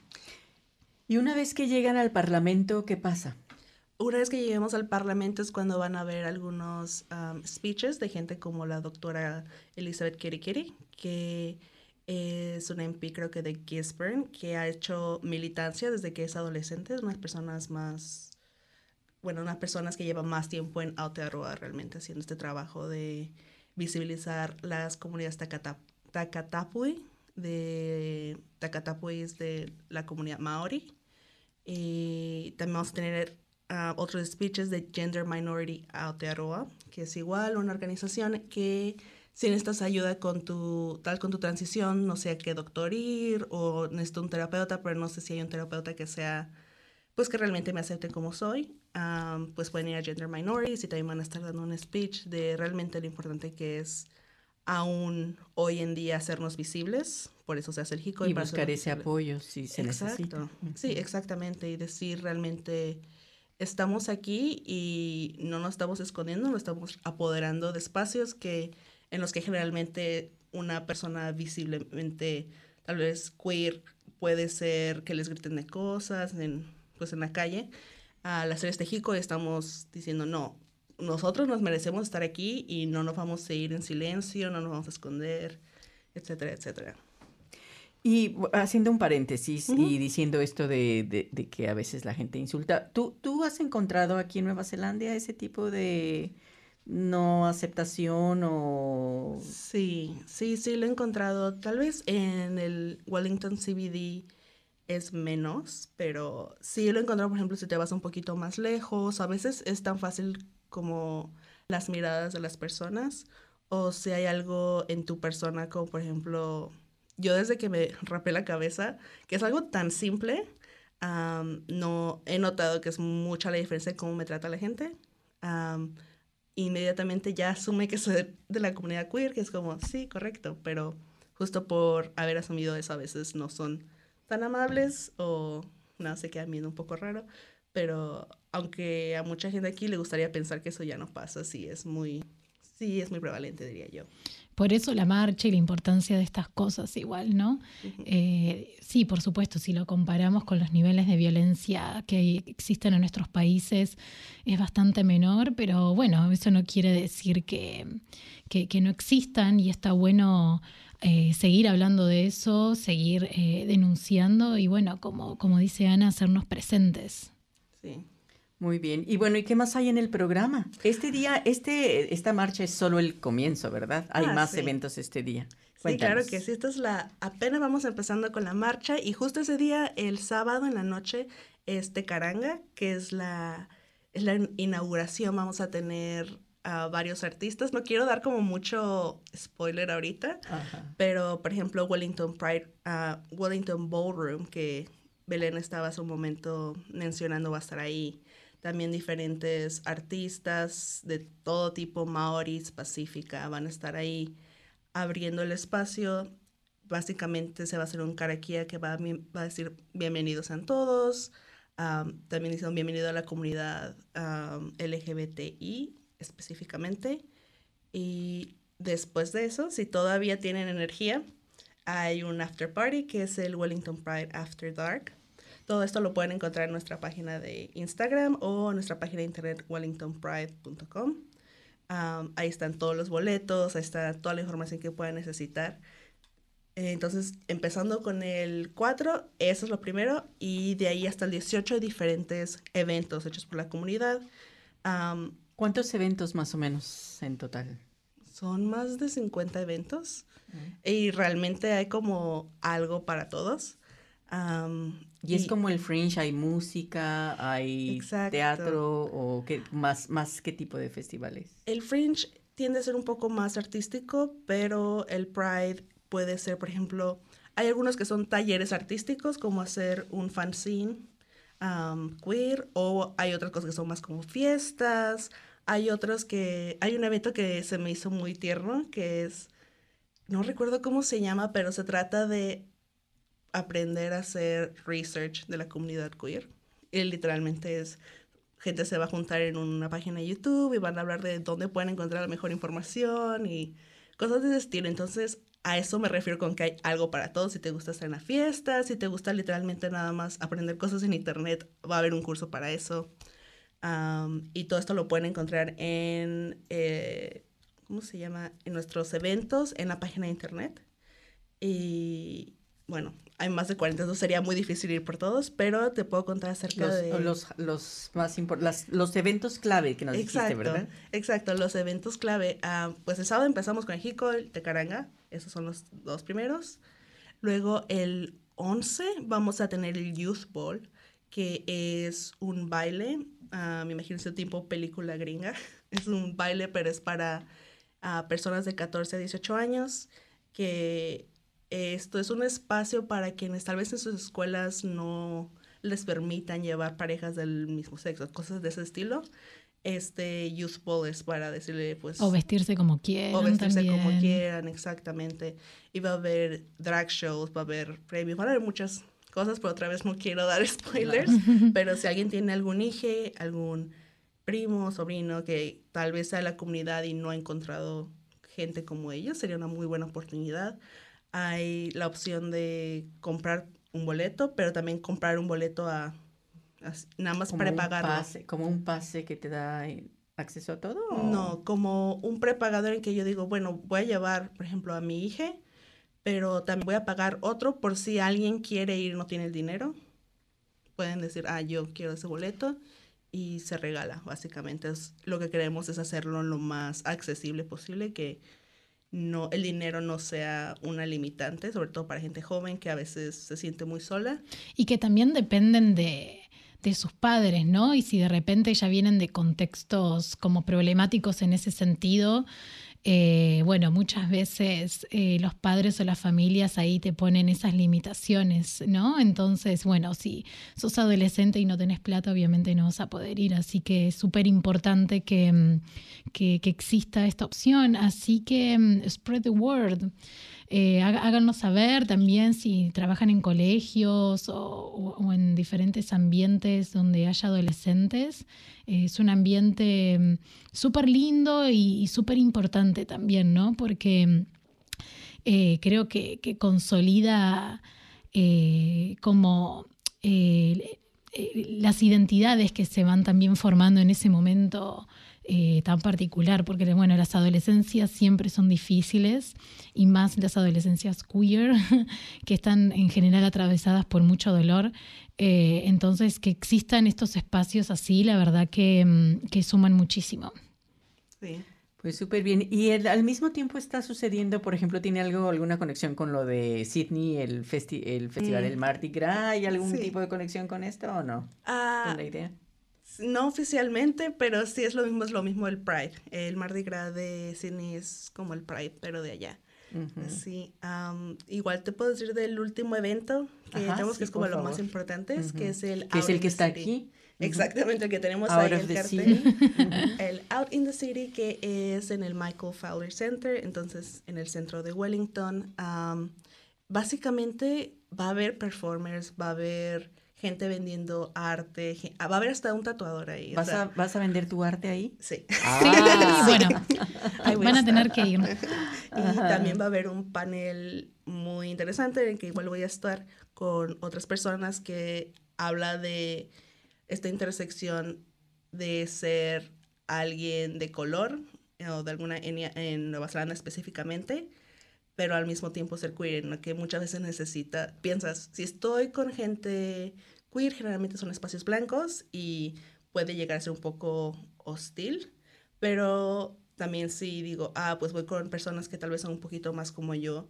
Y una vez que llegan al Parlamento, ¿qué pasa? Una vez que lleguemos al Parlamento es cuando van a haber algunos am, speeches de gente como la doctora Elizabeth Kirikiri, que Es una MP creo que de Gisborne que ha hecho militancia desde que es adolescente, es unas personas más, bueno, unas personas que llevan más tiempo en Aotearoa realmente haciendo este trabajo de visibilizar las comunidades Takata, Takatapui, de Takatapui es de la comunidad Maori. Y también vamos a tener uh, otros speeches de Gender Minority Aotearoa, que es igual una organización que si necesitas ayuda con tu, tal con tu transición, no sé qué doctor ir o necesito un terapeuta, pero no sé si hay un terapeuta que sea, pues que realmente me acepte como soy, um, pues pueden ir a Gender Minorities y también van a estar dando un speech de realmente lo importante que es aún hoy en día hacernos visibles, por eso se hace el JICO. Y, y buscar ese apoyo si se Exacto. necesita. Sí, exactamente, y decir realmente estamos aquí y no nos estamos escondiendo, nos estamos apoderando de espacios que en los que generalmente una persona visiblemente, tal vez queer, puede ser que les griten de cosas en, pues en la calle. Al hacer este jico estamos diciendo, no, nosotros nos merecemos estar aquí y no nos vamos a ir en silencio, no nos vamos a esconder, etcétera, etcétera. Y haciendo un paréntesis uh -huh. y diciendo esto de, de, de, que a veces la gente insulta, ¿tú, ¿tú has encontrado aquí en Nueva Zelanda ese tipo de no aceptación o...? Sí, sí, sí lo he encontrado. Tal vez en el Wellington CBD es menos, pero sí lo he encontrado, por ejemplo, si te vas un poquito más lejos. A veces es tan fácil como las miradas de las personas o si hay algo en tu persona como, por ejemplo, yo desde que me rapé la cabeza, que es algo tan simple, um, no he notado que es mucha la diferencia en cómo me trata la gente. Um, inmediatamente ya asume que soy de la comunidad queer, que es como, sí, correcto, pero justo por haber asumido eso a veces no son tan amables o no, se quedan viendo un poco raro, pero aunque a mucha gente aquí le gustaría pensar que eso ya no pasa, sí es muy, sí es muy prevalente, diría yo. Por eso la marcha y la importancia de estas cosas igual, ¿no? Eh, sí, por supuesto, si lo comparamos con los niveles de violencia que existen en nuestros países, es bastante menor, pero bueno, eso no quiere decir que, que, que no existan y está bueno eh, seguir hablando de eso, seguir eh, denunciando y bueno, como, como dice Ana, hacernos presentes. Sí. Muy bien. Y bueno, ¿y qué más hay en el programa? Este día, este, esta marcha es solo el comienzo, ¿verdad? Hay ah, más sí. eventos este día. Cuéntanos. Sí, claro que sí. Esta es la, apenas vamos empezando con la marcha y justo ese día, el sábado en la noche, este Caranga, que es la, es la inauguración, vamos a tener a varios artistas. No quiero dar como mucho spoiler ahorita, Ajá. pero por ejemplo Wellington Pride, uh, Wellington Ballroom, que Belén estaba hace un momento mencionando, va a estar ahí también diferentes artistas de todo tipo, maoris, pacífica, van a estar ahí abriendo el espacio. Básicamente se va a hacer un karakia que va a, va decir bienvenidos a todos. Um, también dicen bienvenido a la comunidad LGBTI específicamente. Y después de eso, si todavía tienen energía, hay un after party que es el Wellington Pride After Dark todo esto lo pueden encontrar en nuestra página de Instagram o en nuestra página de internet wellingtonpride.com. Um, ahí están todos los boletos, ahí está toda la información que puedan necesitar. Entonces, empezando con el 4, eso es lo primero, y de ahí hasta el 18 diferentes eventos hechos por la comunidad. Um, ¿Cuántos eventos más o menos en total? Son más de 50 eventos uh -huh. y realmente hay como algo para todos. Um, y, y, es como el fringe, hay música, hay exacto. teatro o qué, más, más qué tipo de festivales. El fringe tiende a ser un poco más artístico, pero el Pride puede ser, por ejemplo, hay algunos que son talleres artísticos, como hacer un fanzine um, queer, o hay otras cosas que son más como fiestas, hay otros que, hay un evento que se me hizo muy tierno, que es, no recuerdo cómo se llama, pero se trata de aprender a hacer research de la comunidad queer. Y literalmente es, gente se va a juntar en una página de YouTube y van a hablar de dónde pueden encontrar la mejor información y cosas de ese estilo. Entonces, a eso me refiero con que hay algo para todos. Si te gusta estar en la fiesta, si te gusta literalmente nada más aprender cosas en internet, va a haber un curso para eso. Y todo esto lo pueden encontrar en, eh, ¿cómo se llama? En nuestros eventos en la página de internet. Y bueno, hay más de 40, entonces sería muy difícil ir por todos, pero te puedo contar acerca los, de... Los, los más importantes, los eventos clave que nos exacto, dijiste, ¿verdad? Exacto, los eventos clave. Uh, pues el sábado empezamos con el Jico, el Tecaranga, esos son los dos primeros. Luego el 11 vamos a tener el Youth Ball, que es un baile, uh, me imagino ese tipo película gringa, es un baile, pero es para uh, personas de 14 a 18 años, que esto es un espacio para quienes tal vez en sus escuelas no les permitan llevar parejas del mismo sexo, cosas de ese estilo. Este Youth Ball es para decirle, pues... O vestirse como quieran. O vestirse también. como quieran, exactamente. Y va a haber drag shows, va a haber premios, van a haber muchas cosas, pero otra vez no quiero dar spoilers. pero si alguien tiene algún hijo, algún primo, sobrino que tal vez sea de la comunidad y no ha encontrado gente como ellos, sería una muy buena oportunidad. Hay la opción de comprar un boleto, pero también comprar un boleto a, a nada más como prepagarlo. Un pase, como un pase que te da acceso a todo. ¿o? No, como un prepagador en que yo digo, bueno, voy a llevar, por ejemplo, a mi hija, pero también voy a pagar otro por si alguien quiere ir no tiene el dinero. Pueden decir, ah, yo quiero ese boleto y se regala, básicamente. Es, lo que queremos es hacerlo lo más accesible posible, que no el dinero no sea una limitante, sobre todo para gente joven que a veces se siente muy sola. Y que también dependen de, de sus padres, ¿no? Y si de repente ya vienen de contextos como problemáticos en ese sentido, eh, bueno, muchas veces eh, los padres o las familias ahí te ponen esas limitaciones, ¿no? Entonces, bueno, si sos adolescente y no tenés plata, obviamente no vas a poder ir, así que es súper importante que, que, que, exista esta opción, así que um, spread the word. Eh, háganos saber también si trabajan en colegios o, en diferentes ambientes donde haya adolescentes. Eh, es un ambiente um, súper lindo y, y súper importante también, ¿no? Porque eh, creo que, que consolida como las identidades que se van también formando en ese momento eh, tan particular, porque bueno, las adolescencias siempre son difíciles y más las adolescencias queer, que están en general atravesadas por mucho dolor. Eh, entonces, que existan estos espacios así, la verdad que, que suman muchísimo. Sí. Pues súper bien. ¿Y el, al mismo tiempo está sucediendo, por ejemplo, tiene algo, alguna conexión con lo de Sydney, el, festi el Festival mm. del Mardi Gras? ¿Hay algún sí. tipo de conexión con esto o no? Uh, ¿Con la idea? No oficialmente, pero sí es lo mismo, es lo mismo el Pride. El Mardi Gras de Sydney es como el Pride, pero de allá. Uh -huh. Sí, um, igual te puedo decir del último evento que Ajá, tenemos, sí, que es como lo más importante, uh -huh. que es el... Que es el que está City. aquí. Exactamente, el que tenemos Out ahí of el cartel. el Out in the City, que es en el Michael Fowler Center, entonces en el centro de Wellington. Um, básicamente va a haber performers, va a haber gente vendiendo arte, va a haber hasta un tatuador ahí. ¿Vas, o sea, a, ¿vas a vender tu arte ahí? Sí. Ah. sí, bueno, van a tener que ir. y Ajá. también va a haber un panel muy interesante en el que igual voy a estar con otras personas que habla de esta intersección de ser alguien de color o de alguna etnia en Nueva Zelanda específicamente, pero al mismo tiempo ser queer, ¿no? que muchas veces necesita, piensas, si estoy con gente queer, generalmente son espacios blancos y puede llegar a ser un poco hostil, pero también si digo, ah, pues voy con personas que tal vez son un poquito más como yo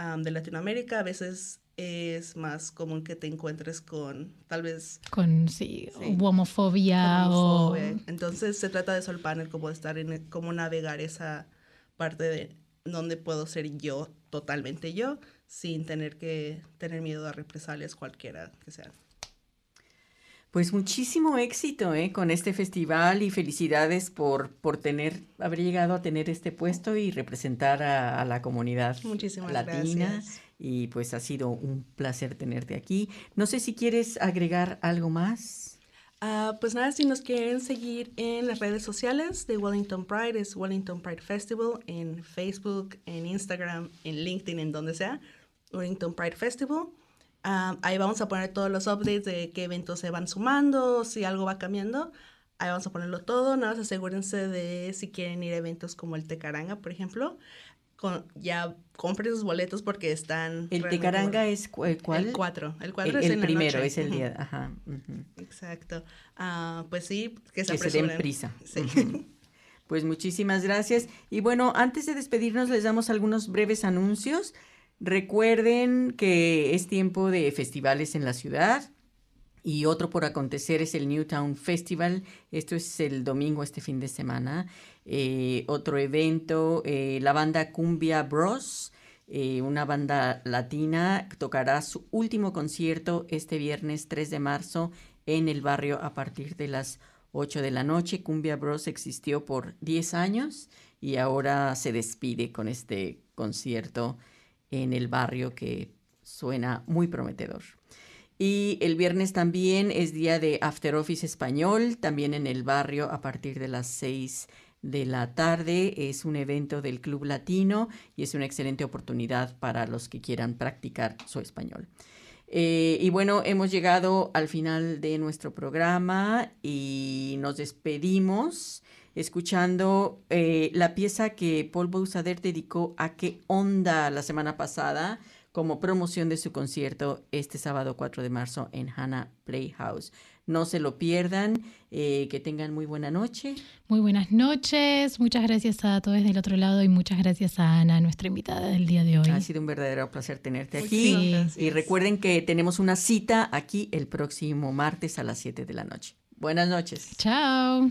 um, de Latinoamérica, a veces es más común que te encuentres con tal vez con sí, sí homofobia, homofobia, o entonces se trata de eso el panel como estar en cómo navegar esa parte de donde puedo ser yo totalmente yo sin tener que tener miedo a represalias cualquiera que sean pues muchísimo éxito ¿eh? con este festival y felicidades por, por tener, haber llegado a tener este puesto y representar a, a la comunidad Muchísimas latina. Gracias. Y pues ha sido un placer tenerte aquí. No sé si quieres agregar algo más. Uh, pues nada, si nos quieren seguir en las redes sociales de Wellington Pride, es Wellington Pride Festival en Facebook, en Instagram, en LinkedIn, en donde sea, Wellington Pride Festival. Um, ahí vamos a poner todos los updates de qué eventos se van sumando, si algo va cambiando. Ahí vamos a ponerlo todo. Nada más asegúrense de si quieren ir a eventos como el Tecaranga, por ejemplo. Con, ya compren sus boletos porque están... ¿El Tecaranga es cuál? El 4. El 4 el, es el primero, es el día. Ajá. Exacto. Uh, pues sí, que se, que se den prisa. Sí. Pues muchísimas gracias. Y bueno, antes de despedirnos les damos algunos breves anuncios. Recuerden que es tiempo de festivales en la ciudad y otro por acontecer es el Newtown Festival. Esto es el domingo, este fin de semana. Eh, otro evento, eh, la banda Cumbia Bros. Eh, una banda latina tocará su último concierto este viernes 3 de marzo en el barrio a partir de las 8 de la noche. Cumbia Bros existió por 10 años y ahora se despide con este concierto en el barrio que suena muy prometedor. Y el viernes también es día de After Office Español, también en el barrio a partir de las 6 de la tarde. Es un evento del Club Latino y es una excelente oportunidad para los que quieran practicar su español. Eh, y bueno, hemos llegado al final de nuestro programa y nos despedimos escuchando eh, la pieza que Paul Bousader dedicó a qué onda la semana pasada como promoción de su concierto este sábado 4 de marzo en Hannah Playhouse. No se lo pierdan, eh, que tengan muy buena noche. Muy buenas noches, muchas gracias a todos del otro lado y muchas gracias a Ana, nuestra invitada del día de hoy. Ha sido un verdadero placer tenerte aquí. y recuerden que tenemos una cita aquí el próximo martes a las 7 de la noche. Buenas noches. Chao.